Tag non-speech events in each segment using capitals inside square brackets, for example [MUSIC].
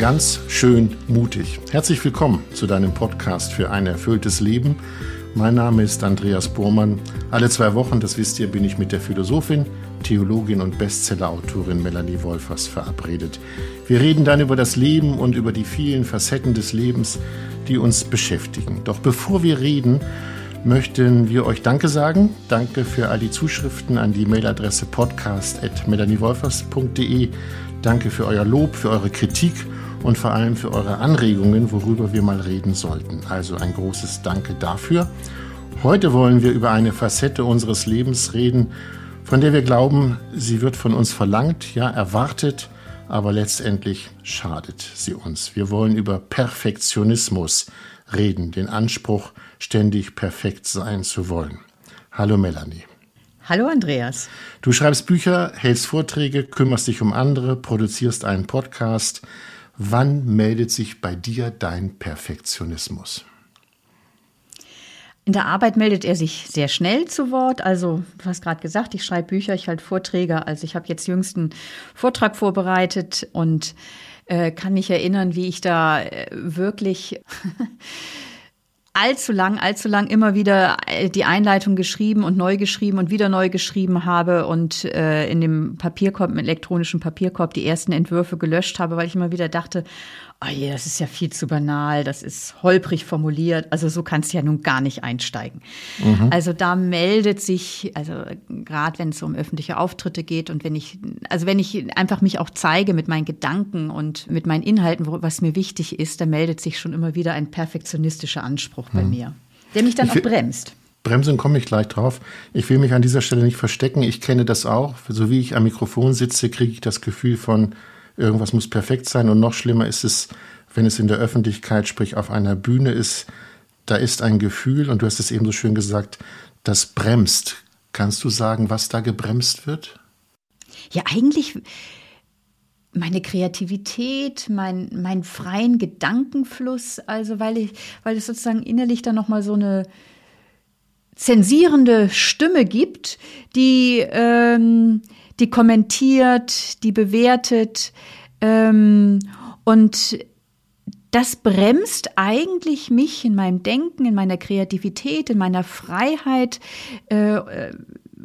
ganz schön mutig. Herzlich willkommen zu deinem Podcast für ein erfülltes Leben. Mein Name ist Andreas Bormann. Alle zwei Wochen, das wisst ihr, bin ich mit der Philosophin, Theologin und Bestsellerautorin Melanie Wolfers verabredet. Wir reden dann über das Leben und über die vielen Facetten des Lebens, die uns beschäftigen. Doch bevor wir reden, möchten wir euch Danke sagen. Danke für all die Zuschriften an die Mailadresse podcast.melaniewolfers.de. Danke für euer Lob, für eure Kritik und vor allem für eure Anregungen, worüber wir mal reden sollten. Also ein großes Danke dafür. Heute wollen wir über eine Facette unseres Lebens reden, von der wir glauben, sie wird von uns verlangt, ja erwartet, aber letztendlich schadet sie uns. Wir wollen über Perfektionismus reden, den Anspruch, ständig perfekt sein zu wollen. Hallo Melanie. Hallo Andreas. Du schreibst Bücher, hältst Vorträge, kümmerst dich um andere, produzierst einen Podcast. Wann meldet sich bei dir dein Perfektionismus? In der Arbeit meldet er sich sehr schnell zu Wort. Also, du hast gerade gesagt, ich schreibe Bücher, ich halte Vorträge. Also, ich habe jetzt jüngst einen Vortrag vorbereitet und äh, kann mich erinnern, wie ich da äh, wirklich [LAUGHS] allzu lang, allzu lang immer wieder äh, die Einleitung geschrieben und neu geschrieben und wieder neu geschrieben habe und äh, in dem Papierkorb, im elektronischen Papierkorb die ersten Entwürfe gelöscht habe, weil ich immer wieder dachte, oh je, das ist ja viel zu banal, das ist holprig formuliert, also so kannst du ja nun gar nicht einsteigen. Mhm. Also da meldet sich, also gerade wenn es um öffentliche Auftritte geht und wenn ich, also wenn ich einfach mich auch zeige mit meinen Gedanken und mit meinen Inhalten, was mir wichtig ist, da meldet sich schon immer wieder ein perfektionistischer Anspruch bei mhm. mir, der mich dann ich auch bremst. Bremsen komme ich gleich drauf. Ich will mich an dieser Stelle nicht verstecken. Ich kenne das auch. So wie ich am Mikrofon sitze, kriege ich das Gefühl von, irgendwas muss perfekt sein und noch schlimmer ist es, wenn es in der Öffentlichkeit, sprich auf einer Bühne ist, da ist ein Gefühl, und du hast es eben so schön gesagt, das bremst. Kannst du sagen, was da gebremst wird? Ja, eigentlich meine Kreativität, mein, mein freien Gedankenfluss, also weil ich, weil es sozusagen innerlich dann nochmal so eine zensierende Stimme gibt, die ähm, die kommentiert, die bewertet. Ähm, und das bremst eigentlich mich in meinem Denken, in meiner Kreativität, in meiner Freiheit, äh,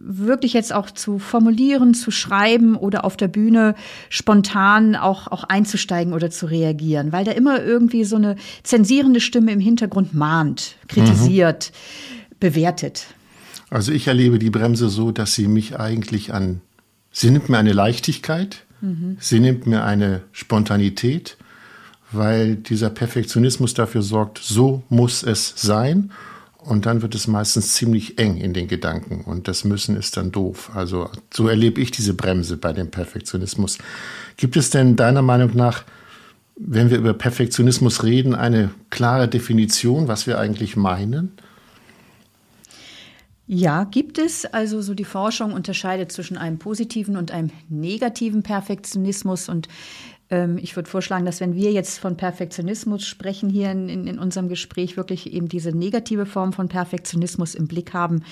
wirklich jetzt auch zu formulieren, zu schreiben oder auf der Bühne spontan auch, auch einzusteigen oder zu reagieren, weil da immer irgendwie so eine zensierende Stimme im Hintergrund mahnt, kritisiert, mhm. bewertet. Also ich erlebe die Bremse so, dass sie mich eigentlich an Sie nimmt mir eine Leichtigkeit, mhm. sie nimmt mir eine Spontanität, weil dieser Perfektionismus dafür sorgt, so muss es sein. Und dann wird es meistens ziemlich eng in den Gedanken und das Müssen ist dann doof. Also so erlebe ich diese Bremse bei dem Perfektionismus. Gibt es denn deiner Meinung nach, wenn wir über Perfektionismus reden, eine klare Definition, was wir eigentlich meinen? Ja, gibt es. Also so die Forschung unterscheidet zwischen einem positiven und einem negativen Perfektionismus. Und ähm, ich würde vorschlagen, dass wenn wir jetzt von Perfektionismus sprechen hier in, in, in, unserem Gespräch, wirklich eben diese negative Form von Perfektionismus im Blick haben,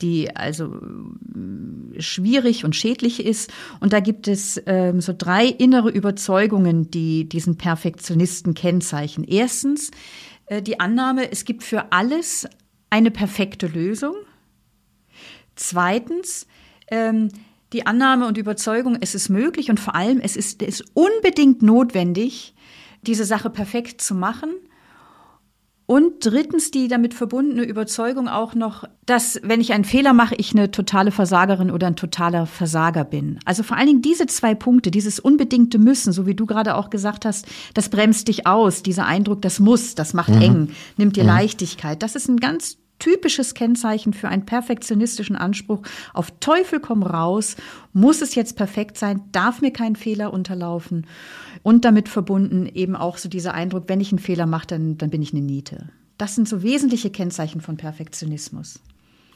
die also äh, schwierig und schädlich ist. Und da gibt es ähm, so drei innere Überzeugungen, die diesen Perfektionisten kennzeichnen. Erstens äh, die Annahme, es gibt für alles eine perfekte Lösung. Zweitens, ähm, die Annahme und Überzeugung, es ist möglich und vor allem, es ist, es ist unbedingt notwendig, diese Sache perfekt zu machen. Und drittens die damit verbundene Überzeugung auch noch, dass wenn ich einen Fehler mache, ich eine totale Versagerin oder ein totaler Versager bin. Also vor allen Dingen diese zwei Punkte, dieses unbedingte Müssen, so wie du gerade auch gesagt hast, das bremst dich aus. Dieser Eindruck, das muss, das macht mhm. eng, nimmt dir mhm. Leichtigkeit. Das ist ein ganz typisches Kennzeichen für einen perfektionistischen Anspruch. Auf Teufel komm raus, muss es jetzt perfekt sein, darf mir kein Fehler unterlaufen. Und damit verbunden eben auch so dieser Eindruck, wenn ich einen Fehler mache, dann, dann bin ich eine Niete. Das sind so wesentliche Kennzeichen von Perfektionismus.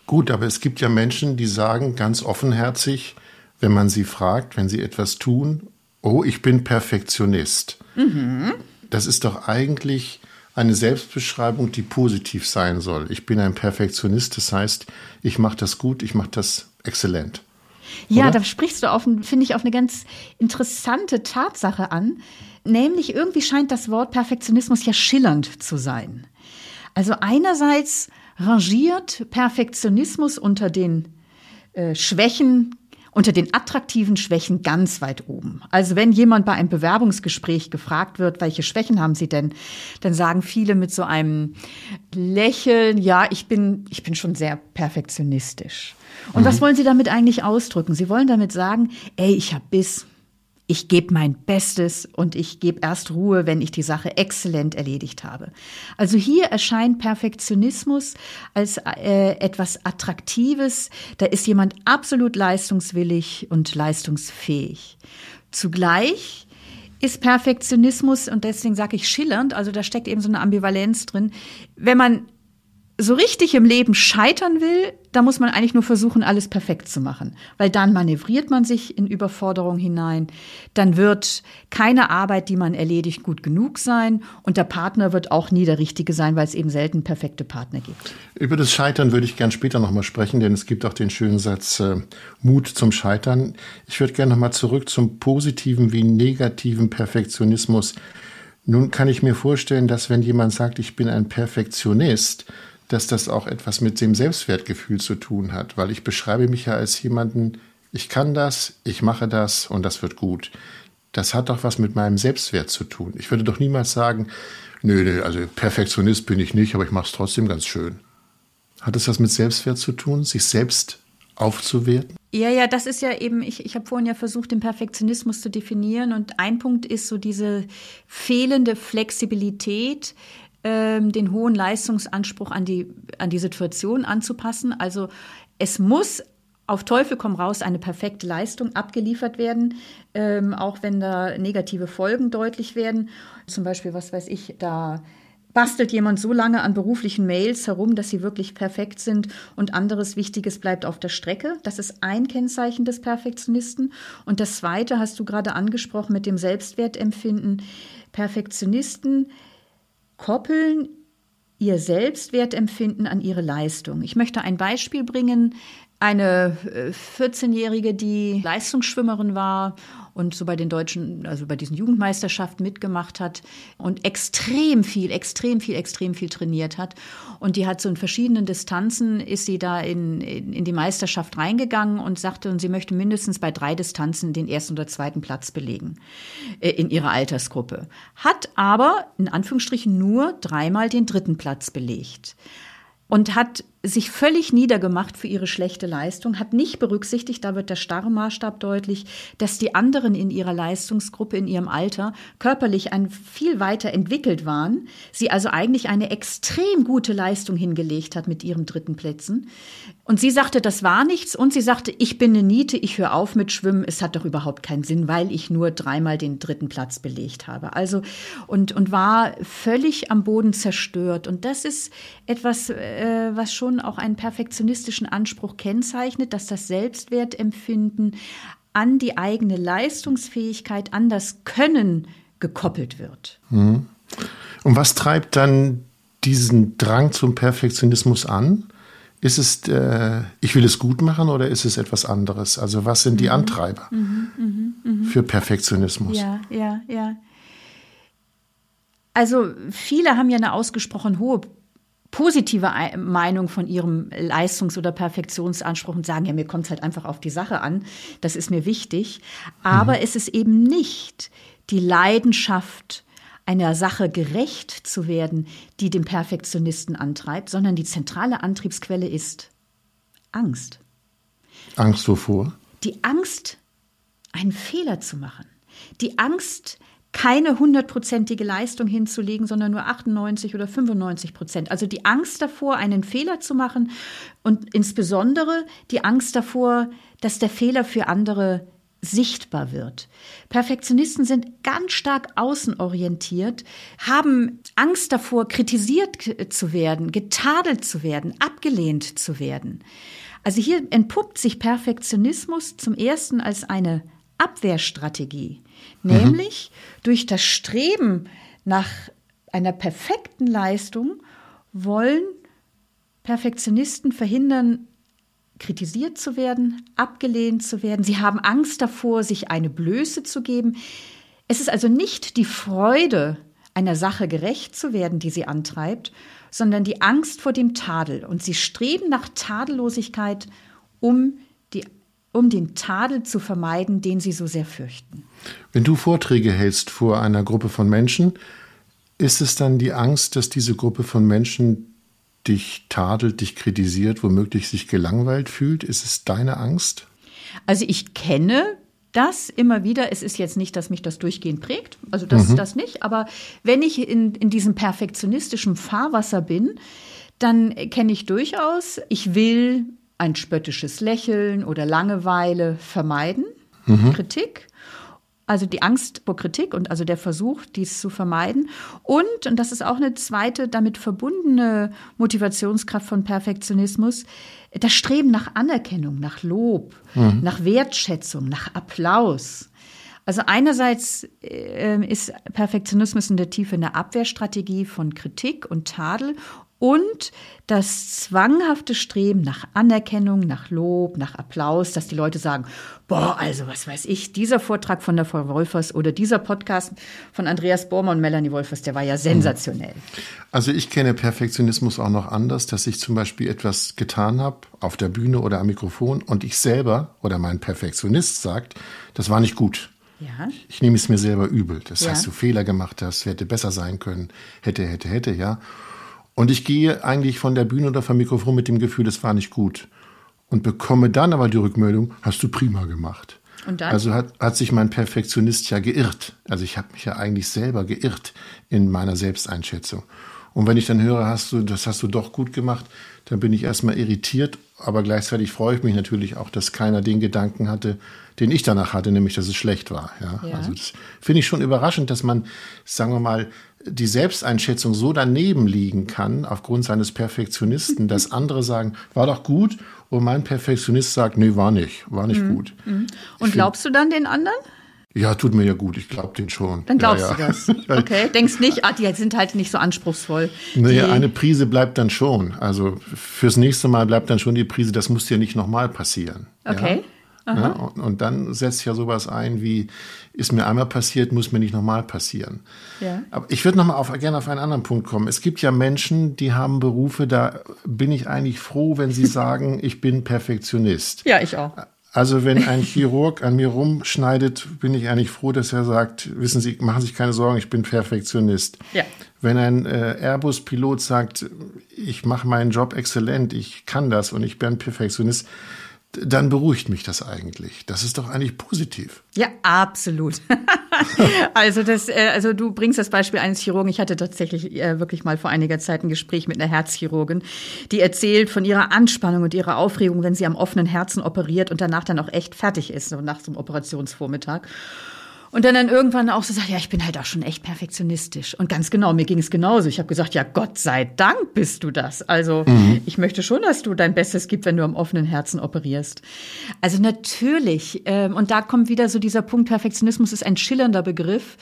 Gut, aber es gibt ja Menschen, die sagen ganz offenherzig, wenn man sie fragt, wenn sie etwas tun, oh, ich bin Perfektionist. Mhm. Das ist doch eigentlich eine Selbstbeschreibung, die positiv sein soll. Ich bin ein Perfektionist, das heißt, ich mache das gut, ich mache das exzellent. Ja, oder? da sprichst du auf, finde ich, auf eine ganz interessante Tatsache an. Nämlich irgendwie scheint das Wort Perfektionismus ja schillernd zu sein. Also einerseits rangiert Perfektionismus unter den äh, Schwächen, unter den attraktiven Schwächen ganz weit oben. Also wenn jemand bei einem Bewerbungsgespräch gefragt wird, welche Schwächen haben Sie denn, dann sagen viele mit so einem Lächeln, ja, ich bin, ich bin schon sehr perfektionistisch. Und mhm. was wollen Sie damit eigentlich ausdrücken? Sie wollen damit sagen, ey, ich habe Biss ich gebe mein Bestes und ich gebe erst Ruhe, wenn ich die Sache exzellent erledigt habe. Also hier erscheint Perfektionismus als äh, etwas Attraktives. Da ist jemand absolut leistungswillig und leistungsfähig. Zugleich ist Perfektionismus, und deswegen sage ich schillernd, also da steckt eben so eine Ambivalenz drin, wenn man so richtig im Leben scheitern will, da muss man eigentlich nur versuchen, alles perfekt zu machen. Weil dann manövriert man sich in Überforderung hinein. Dann wird keine Arbeit, die man erledigt, gut genug sein. Und der Partner wird auch nie der Richtige sein, weil es eben selten perfekte Partner gibt. Über das Scheitern würde ich gern später nochmal sprechen, denn es gibt auch den schönen Satz äh, Mut zum Scheitern. Ich würde gerne nochmal zurück zum positiven wie negativen Perfektionismus. Nun kann ich mir vorstellen, dass wenn jemand sagt, ich bin ein Perfektionist, dass das auch etwas mit dem Selbstwertgefühl zu tun hat, weil ich beschreibe mich ja als jemanden, ich kann das, ich mache das und das wird gut. Das hat doch was mit meinem Selbstwert zu tun. Ich würde doch niemals sagen, nö, nö also Perfektionist bin ich nicht, aber ich mache es trotzdem ganz schön. Hat es was mit Selbstwert zu tun, sich selbst aufzuwerten? Ja, ja, das ist ja eben, ich, ich habe vorhin ja versucht, den Perfektionismus zu definieren und ein Punkt ist so diese fehlende Flexibilität, ähm, den hohen Leistungsanspruch an die, an die Situation anzupassen. Also es muss auf Teufel komm raus eine perfekte Leistung abgeliefert werden, ähm, auch wenn da negative Folgen deutlich werden. Zum Beispiel, was weiß ich, da bastelt jemand so lange an beruflichen Mails herum, dass sie wirklich perfekt sind und anderes Wichtiges bleibt auf der Strecke. Das ist ein Kennzeichen des Perfektionisten. Und das zweite hast du gerade angesprochen mit dem Selbstwertempfinden. Perfektionisten koppeln ihr Selbstwertempfinden an ihre Leistung. Ich möchte ein Beispiel bringen. Eine 14-Jährige, äh, die Leistungsschwimmerin war und so bei den deutschen, also bei diesen Jugendmeisterschaften mitgemacht hat und extrem viel, extrem viel, extrem viel trainiert hat. Und die hat so in verschiedenen Distanzen, ist sie da in, in, in die Meisterschaft reingegangen und sagte, und sie möchte mindestens bei drei Distanzen den ersten oder zweiten Platz belegen äh, in ihrer Altersgruppe. Hat aber in Anführungsstrichen nur dreimal den dritten Platz belegt und hat sich völlig niedergemacht für ihre schlechte Leistung, hat nicht berücksichtigt, da wird der starre Maßstab deutlich, dass die anderen in ihrer Leistungsgruppe, in ihrem Alter, körperlich ein viel weiter entwickelt waren, sie also eigentlich eine extrem gute Leistung hingelegt hat mit ihren dritten Plätzen. Und sie sagte, das war nichts und sie sagte, ich bin eine Niete, ich höre auf mit Schwimmen, es hat doch überhaupt keinen Sinn, weil ich nur dreimal den dritten Platz belegt habe. Also und, und war völlig am Boden zerstört. Und das ist etwas, äh, was schon schon auch einen perfektionistischen Anspruch kennzeichnet, dass das Selbstwertempfinden an die eigene Leistungsfähigkeit, an das Können gekoppelt wird. Mhm. Und was treibt dann diesen Drang zum Perfektionismus an? Ist es, äh, ich will es gut machen oder ist es etwas anderes? Also was sind die mhm. Antreiber mhm, mh, mh. für Perfektionismus? Ja, ja, ja. Also viele haben ja eine ausgesprochen hohe positive Meinung von ihrem Leistungs- oder Perfektionsanspruch und sagen, ja, mir kommt es halt einfach auf die Sache an, das ist mir wichtig. Aber mhm. es ist eben nicht die Leidenschaft, einer Sache gerecht zu werden, die den Perfektionisten antreibt, sondern die zentrale Antriebsquelle ist Angst. Angst wovor? Die Angst, einen Fehler zu machen. Die Angst, keine hundertprozentige Leistung hinzulegen, sondern nur 98 oder 95 Prozent. Also die Angst davor, einen Fehler zu machen und insbesondere die Angst davor, dass der Fehler für andere sichtbar wird. Perfektionisten sind ganz stark außenorientiert, haben Angst davor, kritisiert zu werden, getadelt zu werden, abgelehnt zu werden. Also hier entpuppt sich Perfektionismus zum ersten als eine Abwehrstrategie. Nämlich mhm. durch das Streben nach einer perfekten Leistung wollen Perfektionisten verhindern, kritisiert zu werden, abgelehnt zu werden. Sie haben Angst davor, sich eine Blöße zu geben. Es ist also nicht die Freude, einer Sache gerecht zu werden, die sie antreibt, sondern die Angst vor dem Tadel. Und sie streben nach Tadellosigkeit, um, um den Tadel zu vermeiden, den sie so sehr fürchten. Wenn du Vorträge hältst vor einer Gruppe von Menschen, ist es dann die Angst, dass diese Gruppe von Menschen dich tadelt, dich kritisiert, womöglich sich gelangweilt fühlt? Ist es deine Angst? Also ich kenne das immer wieder. Es ist jetzt nicht, dass mich das durchgehend prägt, also das, mhm. das nicht. Aber wenn ich in, in diesem perfektionistischen Fahrwasser bin, dann kenne ich durchaus, ich will ein spöttisches Lächeln oder Langeweile vermeiden, mhm. Kritik. Also die Angst vor Kritik und also der Versuch, dies zu vermeiden. Und, und das ist auch eine zweite damit verbundene Motivationskraft von Perfektionismus, das Streben nach Anerkennung, nach Lob, mhm. nach Wertschätzung, nach Applaus. Also einerseits äh, ist Perfektionismus in der Tiefe eine Abwehrstrategie von Kritik und Tadel und das zwanghafte Streben nach Anerkennung, nach Lob, nach Applaus, dass die Leute sagen, boah, also was weiß ich, dieser Vortrag von der Frau Wolfers oder dieser Podcast von Andreas Bormer und Melanie Wolfers, der war ja sensationell. Also ich kenne Perfektionismus auch noch anders, dass ich zum Beispiel etwas getan habe auf der Bühne oder am Mikrofon und ich selber oder mein Perfektionist sagt, das war nicht gut. Ja. Ich nehme es mir selber übel. Das ja. heißt, du Fehler gemacht hast, hätte besser sein können, hätte, hätte, hätte, ja. Und ich gehe eigentlich von der Bühne oder vom Mikrofon mit dem Gefühl, das war nicht gut. Und bekomme dann aber die Rückmeldung, hast du prima gemacht. Und dann? Also hat, hat sich mein Perfektionist ja geirrt. Also ich habe mich ja eigentlich selber geirrt in meiner Selbsteinschätzung. Und wenn ich dann höre, hast du, das hast du doch gut gemacht, dann bin ich erstmal irritiert, aber gleichzeitig freue ich mich natürlich auch, dass keiner den Gedanken hatte, den ich danach hatte, nämlich, dass es schlecht war. Ja, ja. also das finde ich schon überraschend, dass man, sagen wir mal, die Selbsteinschätzung so daneben liegen kann, aufgrund seines Perfektionisten, [LAUGHS] dass andere sagen, war doch gut, und mein Perfektionist sagt, nee, war nicht, war nicht mhm. gut. Mhm. Und glaubst du dann den anderen? Ja, tut mir ja gut, ich glaube den schon. Dann glaubst ja, ja. du das. [LAUGHS] Okay, denkst nicht, ah, die sind halt nicht so anspruchsvoll. Naja, eine Prise bleibt dann schon. Also fürs nächste Mal bleibt dann schon die Prise, das muss dir nicht nochmal passieren. Okay. Ja? Ja, und, und, dann setzt ja sowas ein wie, ist mir einmal passiert, muss mir nicht nochmal passieren. Ja. Aber ich würde nochmal auf, gerne auf einen anderen Punkt kommen. Es gibt ja Menschen, die haben Berufe, da bin ich eigentlich froh, wenn sie [LAUGHS] sagen, ich bin Perfektionist. Ja, ich auch. Also wenn ein Chirurg an mir rumschneidet, bin ich eigentlich froh, dass er sagt, wissen Sie, machen Sie sich keine Sorgen, ich bin Perfektionist. Ja. Wenn ein äh, Airbus-Pilot sagt, ich mache meinen Job exzellent, ich kann das und ich bin Perfektionist, dann beruhigt mich das eigentlich. Das ist doch eigentlich positiv. Ja, absolut. [LAUGHS] [LAUGHS] also das, äh, also du bringst das Beispiel eines Chirurgen. Ich hatte tatsächlich äh, wirklich mal vor einiger Zeit ein Gespräch mit einer Herzchirurgin, die erzählt von ihrer Anspannung und ihrer Aufregung, wenn sie am offenen Herzen operiert und danach dann auch echt fertig ist, so nach so einem Operationsvormittag. Und dann dann irgendwann auch so sagt, ja, ich bin halt auch schon echt perfektionistisch. Und ganz genau, mir ging es genauso. Ich habe gesagt, ja, Gott sei Dank bist du das. Also mhm. ich möchte schon, dass du dein Bestes gibst, wenn du am offenen Herzen operierst. Also natürlich, ähm, und da kommt wieder so dieser Punkt, Perfektionismus ist ein schillernder Begriff.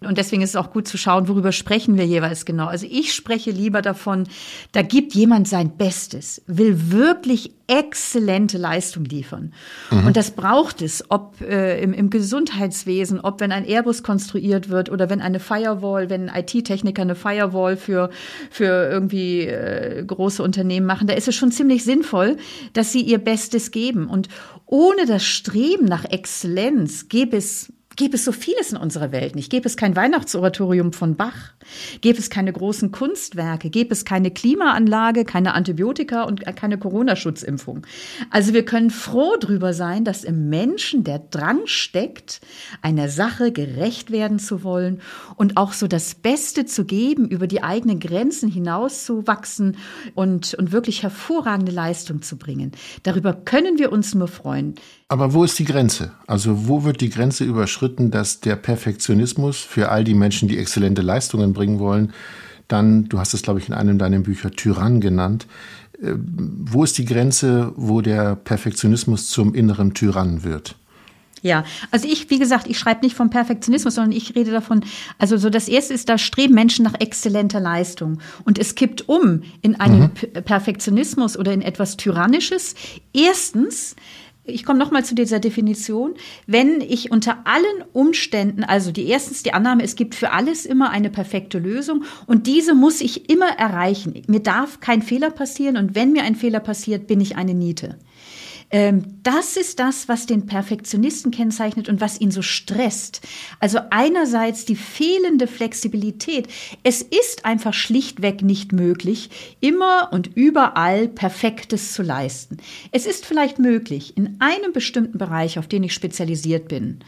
Und deswegen ist es auch gut zu schauen, worüber sprechen wir jeweils genau. Also ich spreche lieber davon, da gibt jemand sein Bestes, will wirklich exzellente Leistung liefern. Mhm. Und das braucht es, ob äh, im, im Gesundheitswesen, ob wenn ein Airbus konstruiert wird oder wenn eine Firewall, wenn IT-Techniker eine Firewall für, für irgendwie äh, große Unternehmen machen, da ist es schon ziemlich sinnvoll, dass sie ihr Bestes geben. Und ohne das Streben nach Exzellenz gäbe es Gäbe es so vieles in unserer Welt nicht. Gäbe es kein Weihnachtsoratorium von Bach. Gäbe es keine großen Kunstwerke. Gäbe es keine Klimaanlage, keine Antibiotika und keine Corona-Schutzimpfung. Also wir können froh drüber sein, dass im Menschen der Drang steckt, einer Sache gerecht werden zu wollen und auch so das Beste zu geben, über die eigenen Grenzen hinauszuwachsen und, und wirklich hervorragende Leistung zu bringen. Darüber können wir uns nur freuen. Aber wo ist die Grenze? Also wo wird die Grenze überschritten, dass der Perfektionismus für all die Menschen, die exzellente Leistungen bringen wollen, dann, du hast es, glaube ich, in einem deiner Bücher Tyrann genannt, äh, wo ist die Grenze, wo der Perfektionismus zum inneren Tyrann wird? Ja, also ich, wie gesagt, ich schreibe nicht vom Perfektionismus, sondern ich rede davon, also so das erste ist, da streben Menschen nach exzellenter Leistung. Und es kippt um in einen mhm. Perfektionismus oder in etwas Tyrannisches. Erstens, ich komme nochmal zu dieser Definition. Wenn ich unter allen Umständen, also die erstens die Annahme, es gibt für alles immer eine perfekte Lösung und diese muss ich immer erreichen. Mir darf kein Fehler passieren und wenn mir ein Fehler passiert, bin ich eine Niete. Ähm, das ist das, was den Perfektionisten kennzeichnet und was ihn so stresst. Also einerseits die fehlende Flexibilität. Es ist einfach schlichtweg nicht möglich, immer und überall Perfektes zu leisten. Es ist vielleicht möglich, in einem bestimmten Bereich, auf den ich spezialisiert bin,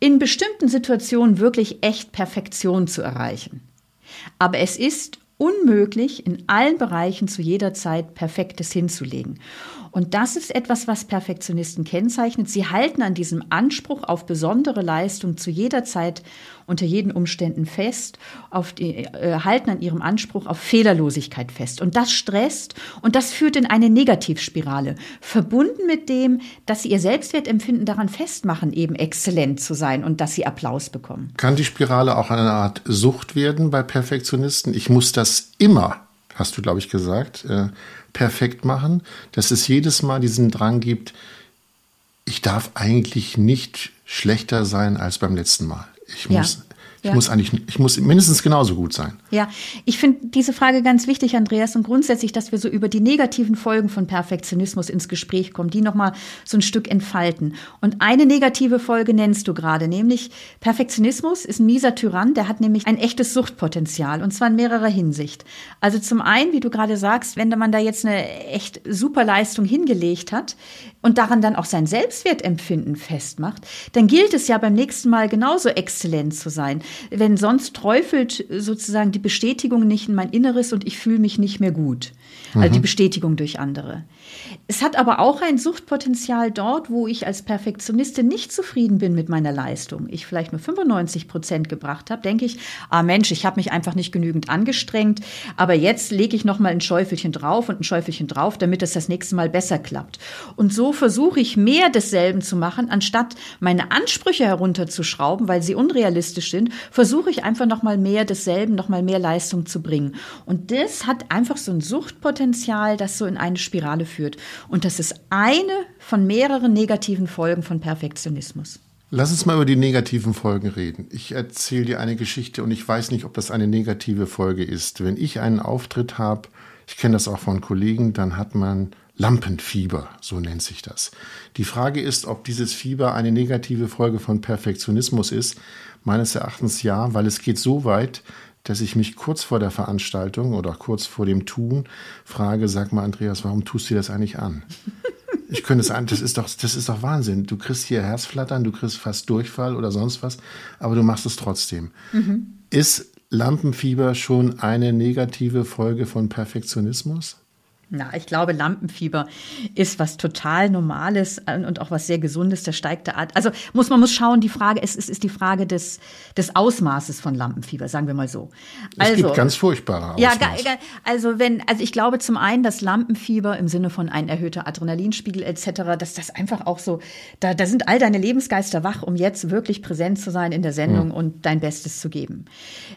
in bestimmten Situationen wirklich echt Perfektion zu erreichen. Aber es ist unmöglich, in allen Bereichen zu jeder Zeit Perfektes hinzulegen. Und das ist etwas, was Perfektionisten kennzeichnet. Sie halten an diesem Anspruch auf besondere Leistung zu jeder Zeit unter jeden Umständen fest, die, äh, halten an ihrem Anspruch auf Fehlerlosigkeit fest. Und das stresst und das führt in eine Negativspirale, verbunden mit dem, dass sie ihr Selbstwertempfinden daran festmachen, eben exzellent zu sein und dass sie Applaus bekommen. Kann die Spirale auch eine Art Sucht werden bei Perfektionisten? Ich muss das immer, hast du, glaube ich, gesagt, äh, perfekt machen, dass es jedes Mal diesen Drang gibt, ich darf eigentlich nicht schlechter sein als beim letzten Mal. Ich muss, ja. Ich ja. muss eigentlich, ich muss mindestens genauso gut sein. Ja, ich finde diese Frage ganz wichtig, Andreas, und grundsätzlich, dass wir so über die negativen Folgen von Perfektionismus ins Gespräch kommen, die nochmal so ein Stück entfalten. Und eine negative Folge nennst du gerade, nämlich Perfektionismus ist ein mieser Tyrann, der hat nämlich ein echtes Suchtpotenzial, und zwar in mehrerer Hinsicht. Also zum einen, wie du gerade sagst, wenn man da jetzt eine echt super Leistung hingelegt hat, und daran dann auch sein Selbstwertempfinden festmacht, dann gilt es ja beim nächsten Mal genauso exzellent zu sein. Wenn sonst träufelt sozusagen die Bestätigung nicht in mein Inneres und ich fühle mich nicht mehr gut. Also die mhm. Bestätigung durch andere. Es hat aber auch ein Suchtpotenzial dort, wo ich als Perfektionistin nicht zufrieden bin mit meiner Leistung. Ich vielleicht nur 95 Prozent gebracht habe, denke ich, ah Mensch, ich habe mich einfach nicht genügend angestrengt, aber jetzt lege ich noch mal ein Schäufelchen drauf und ein Schäufelchen drauf, damit es das nächste Mal besser klappt. Und so versuche ich mehr desselben zu machen, anstatt meine Ansprüche herunterzuschrauben, weil sie unrealistisch sind, versuche ich einfach noch mal mehr desselben, noch mal mehr Leistung zu bringen. Und das hat einfach so ein Suchtpotenzial, das so in eine Spirale führt Und das ist eine von mehreren negativen Folgen von Perfektionismus. Lass uns mal über die negativen Folgen reden. Ich erzähle dir eine Geschichte und ich weiß nicht, ob das eine negative Folge ist. Wenn ich einen Auftritt habe, ich kenne das auch von Kollegen, dann hat man Lampenfieber, so nennt sich das. Die Frage ist, ob dieses Fieber eine negative Folge von Perfektionismus ist. Meines Erachtens ja, weil es geht so weit, dass ich mich kurz vor der Veranstaltung oder kurz vor dem Tun frage, sag mal, Andreas, warum tust du das eigentlich an? [LAUGHS] Ich könnte es an, das ist doch, das ist doch Wahnsinn. Du kriegst hier Herzflattern, du kriegst fast Durchfall oder sonst was, aber du machst es trotzdem. Mhm. Ist Lampenfieber schon eine negative Folge von Perfektionismus? Na, ich glaube, Lampenfieber ist was total Normales und auch was sehr Gesundes. Der steigt da. Also muss man muss schauen. Die Frage ist, ist, ist die Frage des des Ausmaßes von Lampenfieber, sagen wir mal so. Also, es gibt also ganz furchtbare Ausmaße. Ja, also wenn, also ich glaube zum einen, dass Lampenfieber im Sinne von ein erhöhter Adrenalinspiegel etc., dass das einfach auch so, da, da sind all deine Lebensgeister wach, um jetzt wirklich präsent zu sein in der Sendung hm. und dein Bestes zu geben.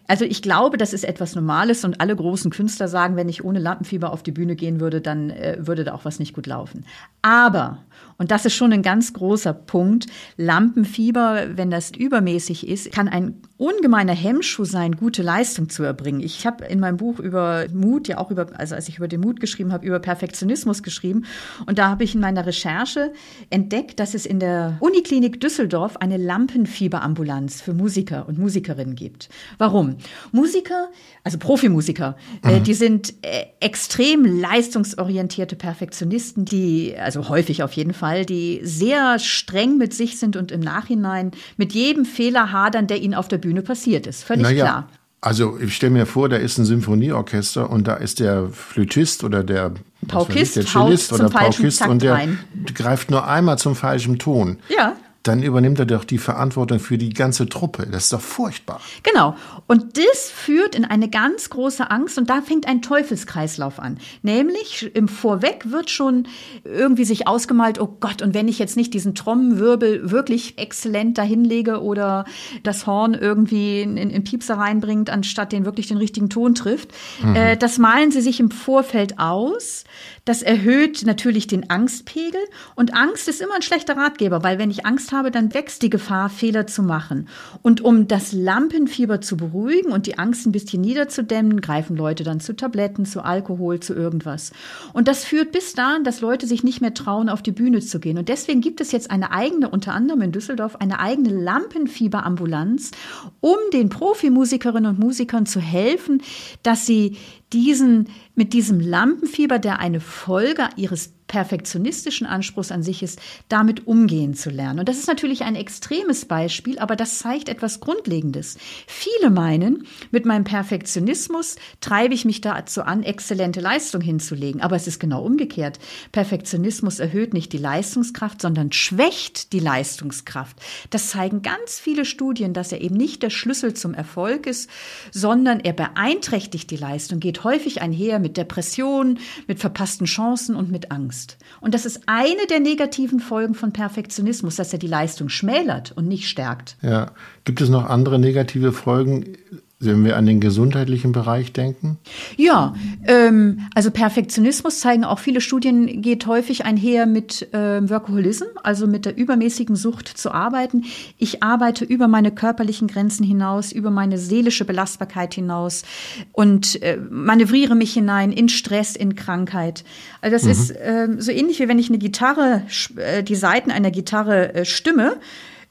Also ich glaube, das ist etwas Normales und alle großen Künstler sagen, wenn ich ohne Lampenfieber auf die Bühne gehen würde, dann äh, würde da auch was nicht gut laufen. Aber, und das ist schon ein ganz großer Punkt, Lampenfieber, wenn das übermäßig ist, kann ein ungemeiner Hemmschuh sein, gute Leistung zu erbringen. Ich habe in meinem Buch über Mut, ja auch über, also als ich über den Mut geschrieben habe, über Perfektionismus geschrieben. Und da habe ich in meiner Recherche entdeckt, dass es in der Uniklinik Düsseldorf eine Lampenfieberambulanz für Musiker und Musikerinnen gibt. Warum? Musiker, also Profimusiker, äh, mhm. äh, die sind äh, extrem leistungsorientierte Perfektionisten, die, also häufig auf jeden Fall, die sehr streng mit sich sind und im Nachhinein mit jedem Fehler hadern, der ihnen auf der Bühne Bühne passiert ist. Völlig naja, klar. Also ich stelle mir vor, da ist ein Symphonieorchester und da ist der Flötist oder der Paukist, der Cellist oder Paukist und der rein. greift nur einmal zum falschen Ton. Ja. Dann übernimmt er doch die Verantwortung für die ganze Truppe. Das ist doch furchtbar. Genau. Und das führt in eine ganz große Angst und da fängt ein Teufelskreislauf an. Nämlich im Vorweg wird schon irgendwie sich ausgemalt, oh Gott, und wenn ich jetzt nicht diesen Trommenwirbel wirklich exzellent dahinlege oder das Horn irgendwie in, in Piepser reinbringt, anstatt den wirklich den richtigen Ton trifft, mhm. äh, das malen sie sich im Vorfeld aus. Das erhöht natürlich den Angstpegel und Angst ist immer ein schlechter Ratgeber, weil wenn ich Angst habe, dann wächst die Gefahr, Fehler zu machen. Und um das Lampenfieber zu beruhigen und die Angst ein bisschen niederzudämmen, greifen Leute dann zu Tabletten, zu Alkohol, zu irgendwas. Und das führt bis dahin, dass Leute sich nicht mehr trauen, auf die Bühne zu gehen. Und deswegen gibt es jetzt eine eigene, unter anderem in Düsseldorf, eine eigene Lampenfieberambulanz, um den Profimusikerinnen und Musikern zu helfen, dass sie diesen, mit diesem Lampenfieber, der eine Folge ihres perfektionistischen Anspruchs an sich ist, damit umgehen zu lernen. Und das ist natürlich ein extremes Beispiel, aber das zeigt etwas Grundlegendes. Viele meinen, mit meinem Perfektionismus treibe ich mich dazu an, exzellente Leistung hinzulegen. Aber es ist genau umgekehrt. Perfektionismus erhöht nicht die Leistungskraft, sondern schwächt die Leistungskraft. Das zeigen ganz viele Studien, dass er eben nicht der Schlüssel zum Erfolg ist, sondern er beeinträchtigt die Leistung, geht häufig einher mit Depressionen, mit verpassten Chancen und mit Angst. Angst. Und das ist eine der negativen Folgen von Perfektionismus, dass er die Leistung schmälert und nicht stärkt. Ja. Gibt es noch andere negative Folgen? Wenn wir an den gesundheitlichen Bereich denken? Ja, ähm, also Perfektionismus zeigen auch viele Studien, geht häufig einher mit äh, Workaholism, also mit der übermäßigen Sucht zu arbeiten. Ich arbeite über meine körperlichen Grenzen hinaus, über meine seelische Belastbarkeit hinaus und äh, manövriere mich hinein in Stress, in Krankheit. Also das mhm. ist äh, so ähnlich wie wenn ich eine Gitarre, äh, die Seiten einer Gitarre äh, stimme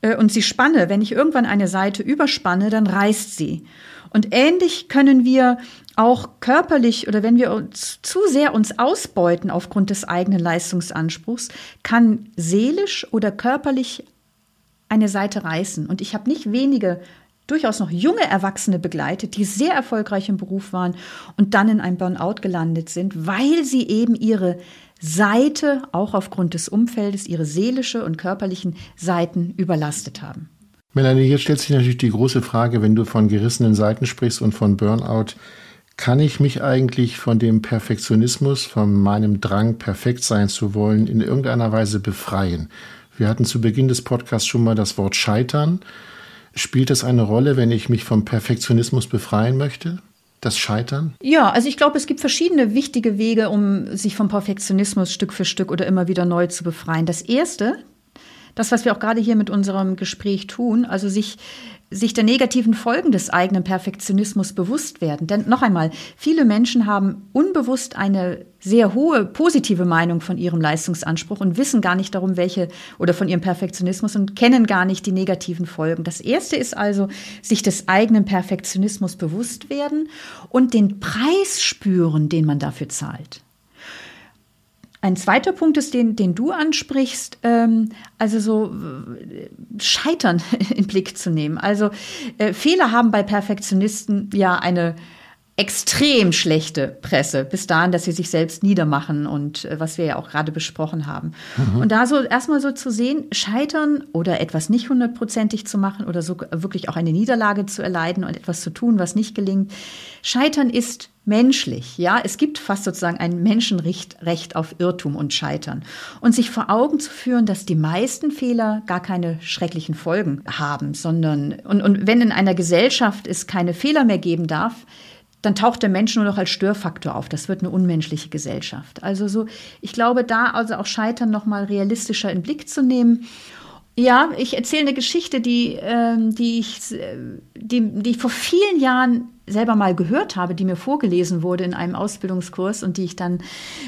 äh, und sie spanne. Wenn ich irgendwann eine Seite überspanne, dann reißt sie. Und ähnlich können wir auch körperlich oder wenn wir uns zu sehr uns ausbeuten aufgrund des eigenen Leistungsanspruchs, kann seelisch oder körperlich eine Seite reißen. Und ich habe nicht wenige durchaus noch junge Erwachsene begleitet, die sehr erfolgreich im Beruf waren und dann in einem Burnout gelandet sind, weil sie eben ihre Seite, auch aufgrund des Umfeldes, ihre seelische und körperlichen Seiten überlastet haben. Melanie, hier stellt sich natürlich die große Frage, wenn du von gerissenen Seiten sprichst und von Burnout, kann ich mich eigentlich von dem Perfektionismus, von meinem Drang, perfekt sein zu wollen, in irgendeiner Weise befreien? Wir hatten zu Beginn des Podcasts schon mal das Wort Scheitern. Spielt das eine Rolle, wenn ich mich vom Perfektionismus befreien möchte? Das Scheitern? Ja, also ich glaube, es gibt verschiedene wichtige Wege, um sich vom Perfektionismus Stück für Stück oder immer wieder neu zu befreien. Das erste, das, was wir auch gerade hier mit unserem Gespräch tun, also sich sich der negativen Folgen des eigenen Perfektionismus bewusst werden. Denn noch einmal, viele Menschen haben unbewusst eine sehr hohe positive Meinung von ihrem Leistungsanspruch und wissen gar nicht darum, welche oder von ihrem Perfektionismus und kennen gar nicht die negativen Folgen. Das erste ist also, sich des eigenen Perfektionismus bewusst werden und den Preis spüren, den man dafür zahlt. Ein zweiter Punkt ist, den, den du ansprichst, ähm, also so äh, Scheitern [LAUGHS] in Blick zu nehmen. Also äh, Fehler haben bei Perfektionisten ja eine extrem schlechte Presse, bis dahin, dass sie sich selbst niedermachen und äh, was wir ja auch gerade besprochen haben. Mhm. Und da so erstmal so zu sehen, scheitern oder etwas nicht hundertprozentig zu machen oder so wirklich auch eine Niederlage zu erleiden und etwas zu tun, was nicht gelingt. Scheitern ist menschlich, ja. Es gibt fast sozusagen ein Menschenrecht Recht auf Irrtum und Scheitern. Und sich vor Augen zu führen, dass die meisten Fehler gar keine schrecklichen Folgen haben, sondern, und, und wenn in einer Gesellschaft es keine Fehler mehr geben darf, dann taucht der Mensch nur noch als Störfaktor auf. Das wird eine unmenschliche Gesellschaft. Also so, ich glaube, da also auch Scheitern noch mal realistischer in Blick zu nehmen. Ja, ich erzähle eine Geschichte, die, ähm, die, ich, die, die ich vor vielen Jahren selber mal gehört habe, die mir vorgelesen wurde in einem Ausbildungskurs und die ich dann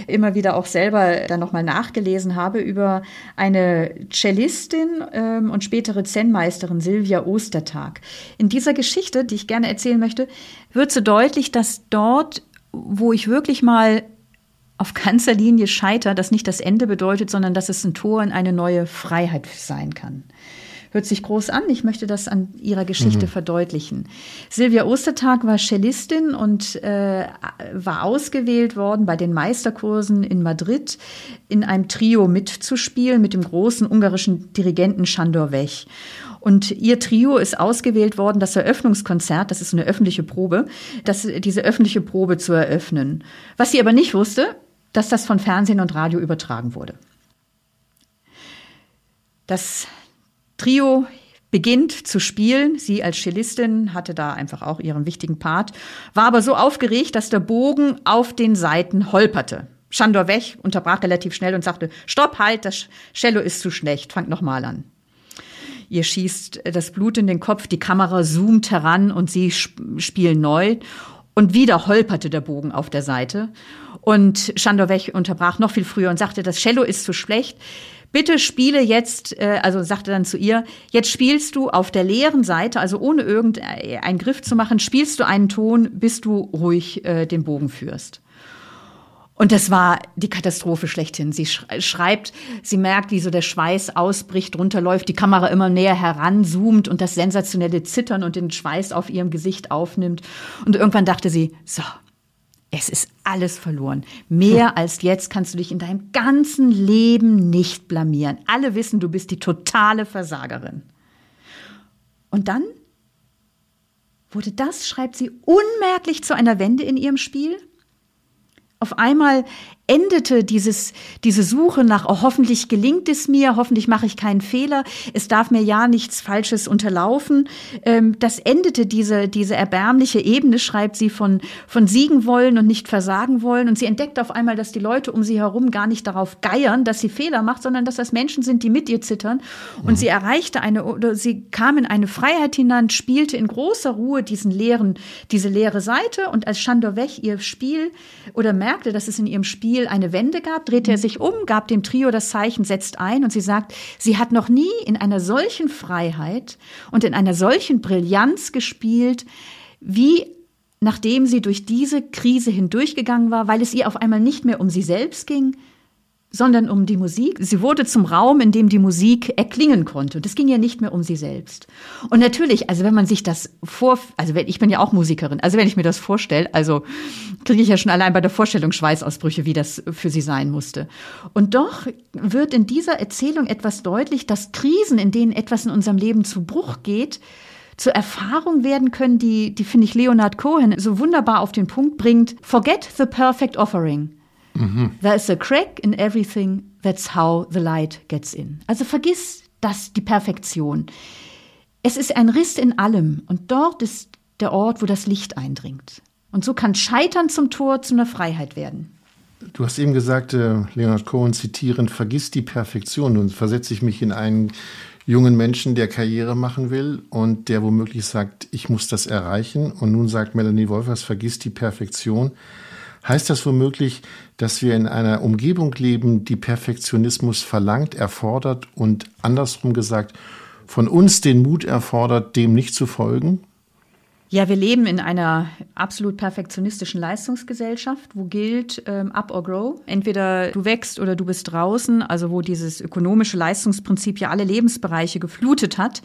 immer wieder auch selber dann nochmal nachgelesen habe über eine Cellistin ähm, und spätere Zen-Meisterin Silvia Ostertag. In dieser Geschichte, die ich gerne erzählen möchte, wird so deutlich, dass dort, wo ich wirklich mal auf ganzer Linie scheitere, das nicht das Ende bedeutet, sondern dass es ein Tor in eine neue Freiheit sein kann. hört sich groß an. Ich möchte das an ihrer Geschichte mhm. verdeutlichen. Silvia Ostertag war Cellistin und äh, war ausgewählt worden, bei den Meisterkursen in Madrid in einem Trio mitzuspielen mit dem großen ungarischen Dirigenten Sandor Wech. Und ihr Trio ist ausgewählt worden, das Eröffnungskonzert, das ist eine öffentliche Probe, das, diese öffentliche Probe zu eröffnen. Was sie aber nicht wusste, dass das von Fernsehen und Radio übertragen wurde. Das Trio beginnt zu spielen. Sie als Cellistin hatte da einfach auch ihren wichtigen Part, war aber so aufgeregt, dass der Bogen auf den Seiten holperte. Schandor weg, unterbrach relativ schnell und sagte, stopp, halt, das Cello ist zu schlecht, fangt nochmal an. Ihr schießt das Blut in den Kopf, die Kamera zoomt heran und sie spielen neu. Und wieder holperte der Bogen auf der Seite. Und Schandorwech unterbrach noch viel früher und sagte, das Cello ist zu schlecht bitte spiele jetzt, äh, also sagte dann zu ihr, jetzt spielst du auf der leeren Seite, also ohne irgendeinen Griff zu machen, spielst du einen Ton, bis du ruhig äh, den Bogen führst. Und das war die Katastrophe schlechthin. Sie schreibt, sie merkt, wie so der Schweiß ausbricht, runterläuft, die Kamera immer näher heranzoomt und das sensationelle Zittern und den Schweiß auf ihrem Gesicht aufnimmt. Und irgendwann dachte sie, so, es ist alles verloren. Mehr hm. als jetzt kannst du dich in deinem ganzen Leben nicht blamieren. Alle wissen, du bist die totale Versagerin. Und dann wurde das, schreibt sie, unmerklich zu einer Wende in ihrem Spiel. Auf einmal endete dieses, diese Suche nach, oh, hoffentlich gelingt es mir, hoffentlich mache ich keinen Fehler, es darf mir ja nichts Falsches unterlaufen. Ähm, das endete diese, diese erbärmliche Ebene, schreibt sie, von, von siegen wollen und nicht versagen wollen. Und sie entdeckt auf einmal, dass die Leute um sie herum gar nicht darauf geiern, dass sie Fehler macht, sondern dass das Menschen sind, die mit ihr zittern. Und mhm. sie erreichte eine, oder sie kam in eine Freiheit hinein, spielte in großer Ruhe diesen leeren, diese leere Seite. Und als Chandor Wech ihr Spiel oder merkte, dass es in ihrem Spiel Spiel eine Wende gab, drehte er mhm. sich um, gab dem Trio das Zeichen, setzt ein und sie sagt, sie hat noch nie in einer solchen Freiheit und in einer solchen Brillanz gespielt, wie nachdem sie durch diese Krise hindurchgegangen war, weil es ihr auf einmal nicht mehr um sie selbst ging, sondern um die Musik. Sie wurde zum Raum, in dem die Musik erklingen konnte. Und es ging ja nicht mehr um sie selbst. Und natürlich, also wenn man sich das vor, also wenn, ich bin ja auch Musikerin, also wenn ich mir das vorstelle, also kriege ich ja schon allein bei der Vorstellung Schweißausbrüche, wie das für sie sein musste. Und doch wird in dieser Erzählung etwas deutlich, dass Krisen, in denen etwas in unserem Leben zu Bruch geht, zur Erfahrung werden können, die, die finde ich Leonard Cohen so wunderbar auf den Punkt bringt. Forget the perfect offering. Mhm. There's a crack in everything, that's how the light gets in. Also vergiss das, die Perfektion. Es ist ein Riss in allem und dort ist der Ort, wo das Licht eindringt. Und so kann Scheitern zum Tor zu einer Freiheit werden. Du hast eben gesagt, äh, Leonard Cohen zitierend, vergiss die Perfektion. Nun versetze ich mich in einen jungen Menschen, der Karriere machen will und der womöglich sagt, ich muss das erreichen. Und nun sagt Melanie Wolfers, vergiss die Perfektion. Heißt das womöglich, dass wir in einer Umgebung leben, die Perfektionismus verlangt, erfordert und andersrum gesagt, von uns den Mut erfordert, dem nicht zu folgen? Ja, wir leben in einer absolut perfektionistischen Leistungsgesellschaft, wo gilt ähm, up or grow. Entweder du wächst oder du bist draußen, also wo dieses ökonomische Leistungsprinzip ja alle Lebensbereiche geflutet hat.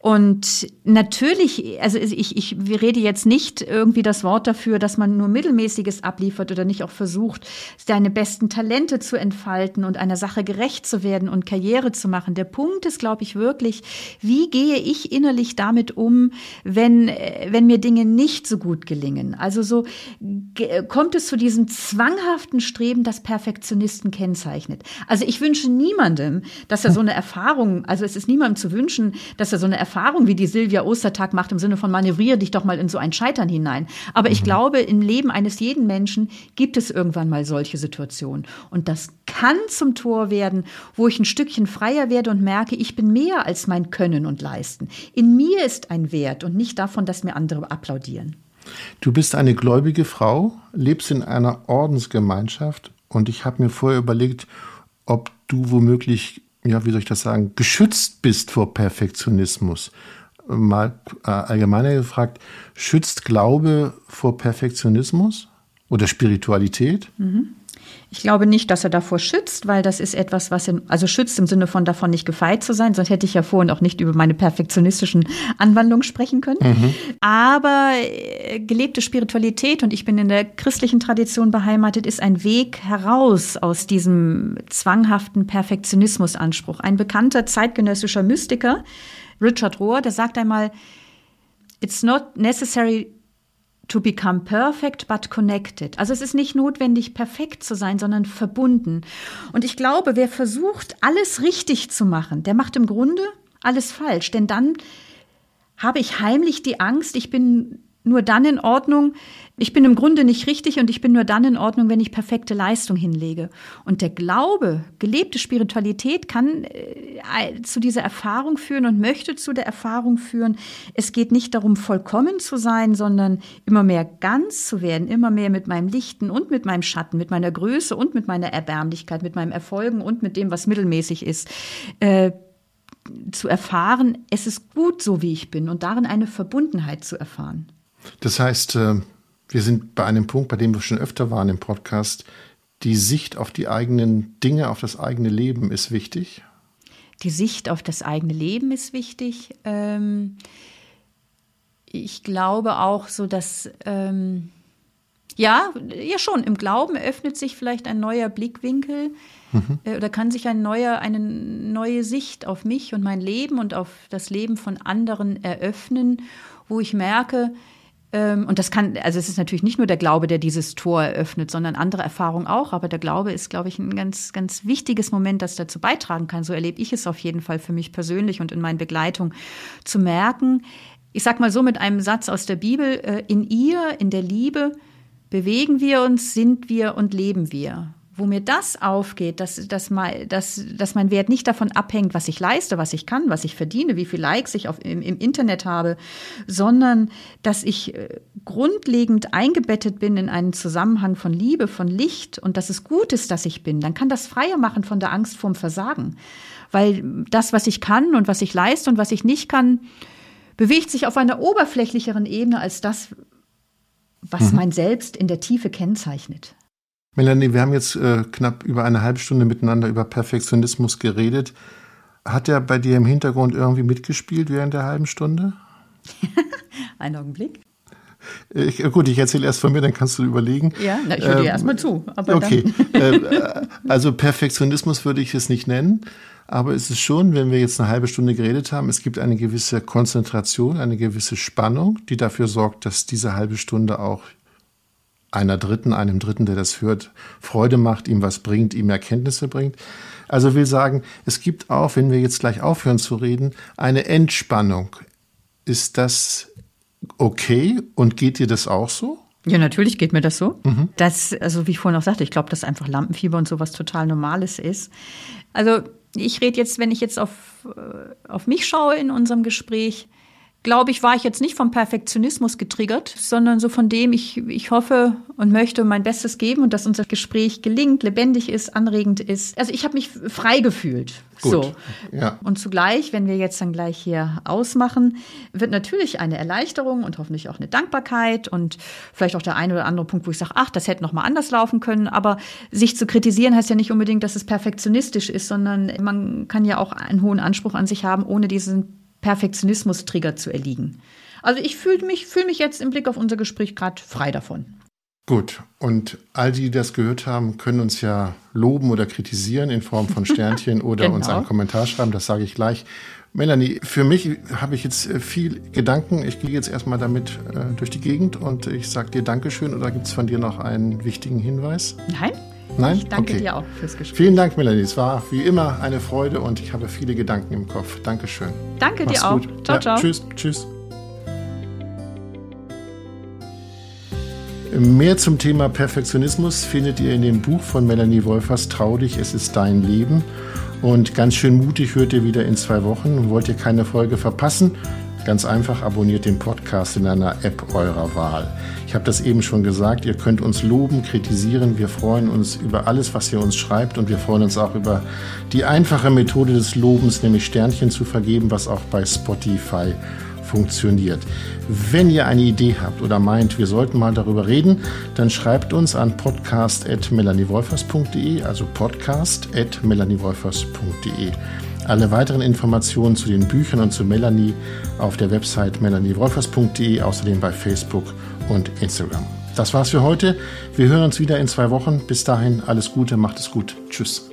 Und natürlich, also ich, ich rede jetzt nicht irgendwie das Wort dafür, dass man nur Mittelmäßiges abliefert oder nicht auch versucht, seine besten Talente zu entfalten und einer Sache gerecht zu werden und Karriere zu machen. Der Punkt ist, glaube ich, wirklich, wie gehe ich innerlich damit um, wenn, wenn mir Dinge nicht so gut gelingen? Also so kommt es zu diesem zwanghaften Streben, das Perfektionisten kennzeichnet. Also ich wünsche niemandem, dass er so eine [LAUGHS] Erfahrung, also es ist niemandem zu wünschen, dass er so eine Erfahrung, wie die Silvia Ostertag macht, im Sinne von manövriere dich doch mal in so ein Scheitern hinein. Aber ich mhm. glaube, im Leben eines jeden Menschen gibt es irgendwann mal solche Situationen. Und das kann zum Tor werden, wo ich ein Stückchen freier werde und merke, ich bin mehr als mein Können und Leisten. In mir ist ein Wert und nicht davon, dass mir andere applaudieren. Du bist eine gläubige Frau, lebst in einer Ordensgemeinschaft und ich habe mir vorher überlegt, ob du womöglich ja, wie soll ich das sagen, geschützt bist vor Perfektionismus. Mal äh, allgemeiner gefragt, schützt Glaube vor Perfektionismus oder Spiritualität? Mhm. Ich glaube nicht, dass er davor schützt, weil das ist etwas, was in, also schützt im Sinne von davon nicht gefeit zu sein, sonst hätte ich ja vorhin auch nicht über meine perfektionistischen Anwandlungen sprechen können. Mhm. Aber äh, gelebte Spiritualität, und ich bin in der christlichen Tradition beheimatet, ist ein Weg heraus aus diesem zwanghaften Perfektionismusanspruch. Ein bekannter zeitgenössischer Mystiker, Richard Rohr, der sagt einmal, It's not necessary to become perfect but connected. Also es ist nicht notwendig, perfekt zu sein, sondern verbunden. Und ich glaube, wer versucht, alles richtig zu machen, der macht im Grunde alles falsch. Denn dann habe ich heimlich die Angst, ich bin nur dann in Ordnung, ich bin im Grunde nicht richtig und ich bin nur dann in Ordnung, wenn ich perfekte Leistung hinlege. Und der Glaube, gelebte Spiritualität kann äh, zu dieser Erfahrung führen und möchte zu der Erfahrung führen. Es geht nicht darum, vollkommen zu sein, sondern immer mehr ganz zu werden, immer mehr mit meinem Lichten und mit meinem Schatten, mit meiner Größe und mit meiner Erbärmlichkeit, mit meinem Erfolgen und mit dem, was mittelmäßig ist. Äh, zu erfahren, es ist gut so, wie ich bin und darin eine Verbundenheit zu erfahren. Das heißt, äh, wir sind bei einem Punkt, bei dem wir schon öfter waren im Podcast. Die Sicht auf die eigenen Dinge, auf das eigene Leben ist wichtig. Die Sicht auf das eigene Leben ist wichtig. Ähm, ich glaube auch so, dass ähm, ja, ja schon, im Glauben öffnet sich vielleicht ein neuer Blickwinkel mhm. äh, oder kann sich ein neuer, eine neue Sicht auf mich und mein Leben und auf das Leben von anderen eröffnen, wo ich merke, und das kann, also es ist natürlich nicht nur der Glaube, der dieses Tor eröffnet, sondern andere Erfahrungen auch. Aber der Glaube ist, glaube ich, ein ganz, ganz wichtiges Moment, das dazu beitragen kann. So erlebe ich es auf jeden Fall für mich persönlich und in meinen Begleitung zu merken. Ich sag mal so mit einem Satz aus der Bibel, äh, in ihr, in der Liebe, bewegen wir uns, sind wir und leben wir wo mir das aufgeht, dass, dass, mein, dass, dass mein Wert nicht davon abhängt, was ich leiste, was ich kann, was ich verdiene, wie viel Likes ich auf, im, im Internet habe, sondern dass ich äh, grundlegend eingebettet bin in einen Zusammenhang von Liebe, von Licht und dass es gut ist, dass ich bin, dann kann das freier machen von der Angst vorm Versagen. Weil das, was ich kann und was ich leiste und was ich nicht kann, bewegt sich auf einer oberflächlicheren Ebene als das, was mhm. mein Selbst in der Tiefe kennzeichnet. Melanie, wir haben jetzt äh, knapp über eine halbe Stunde miteinander über Perfektionismus geredet. Hat er bei dir im Hintergrund irgendwie mitgespielt während der halben Stunde? [LAUGHS] Einen Augenblick. Ich, gut, ich erzähle erst von mir, dann kannst du überlegen. Ja, na, ich höre ähm, dir erstmal zu. okay. [LAUGHS] äh, also Perfektionismus würde ich es nicht nennen, aber es ist schon, wenn wir jetzt eine halbe Stunde geredet haben, es gibt eine gewisse Konzentration, eine gewisse Spannung, die dafür sorgt, dass diese halbe Stunde auch einer Dritten, einem Dritten, der das hört, Freude macht, ihm was bringt, ihm Erkenntnisse bringt. Also will sagen, es gibt auch, wenn wir jetzt gleich aufhören zu reden, eine Entspannung. Ist das okay und geht dir das auch so? Ja, natürlich geht mir das so. Mhm. Das, also wie ich vorhin auch sagte, ich glaube, dass einfach Lampenfieber und sowas total Normales ist. Also ich rede jetzt, wenn ich jetzt auf, äh, auf mich schaue in unserem Gespräch, glaube ich, war ich jetzt nicht vom Perfektionismus getriggert, sondern so von dem, ich, ich hoffe und möchte mein Bestes geben und dass unser Gespräch gelingt, lebendig ist, anregend ist. Also ich habe mich frei gefühlt. Gut. So. Ja. Und zugleich, wenn wir jetzt dann gleich hier ausmachen, wird natürlich eine Erleichterung und hoffentlich auch eine Dankbarkeit und vielleicht auch der eine oder andere Punkt, wo ich sage, ach, das hätte noch mal anders laufen können. Aber sich zu kritisieren heißt ja nicht unbedingt, dass es perfektionistisch ist, sondern man kann ja auch einen hohen Anspruch an sich haben, ohne diesen Perfektionismus-Trigger zu erliegen. Also ich fühle mich, fühl mich jetzt im Blick auf unser Gespräch gerade frei davon. Gut, und all die, die das gehört haben, können uns ja loben oder kritisieren in Form von [LAUGHS] Sternchen oder genau. uns einen Kommentar schreiben, das sage ich gleich. Melanie, für mich habe ich jetzt äh, viel Gedanken. Ich gehe jetzt erstmal damit äh, durch die Gegend und ich sage dir Dankeschön. Oder gibt es von dir noch einen wichtigen Hinweis? Nein, Nein? Ich danke okay. dir auch fürs Gespräch. Vielen Dank, Melanie. Es war wie immer eine Freude und ich habe viele Gedanken im Kopf. Dankeschön. Danke Mach's dir auch. Gut. Ciao, ja, ciao. Tschüss, tschüss. Mehr zum Thema Perfektionismus findet ihr in dem Buch von Melanie Wolfers Trau dich, es ist dein Leben. Und ganz schön mutig hört ihr wieder in zwei Wochen. Wollt ihr keine Folge verpassen? Ganz einfach abonniert den Podcast in einer App eurer Wahl. Ich habe das eben schon gesagt, ihr könnt uns loben, kritisieren. Wir freuen uns über alles, was ihr uns schreibt und wir freuen uns auch über die einfache Methode des Lobens, nämlich Sternchen zu vergeben, was auch bei Spotify funktioniert. Wenn ihr eine Idee habt oder meint, wir sollten mal darüber reden, dann schreibt uns an podcast.melaniewolfers.de, also podcast.melaniewolfers.de. Alle weiteren Informationen zu den Büchern und zu Melanie auf der Website melaniewolfers.de, außerdem bei Facebook und Instagram. Das war's für heute. Wir hören uns wieder in zwei Wochen. Bis dahin alles Gute, macht es gut. Tschüss.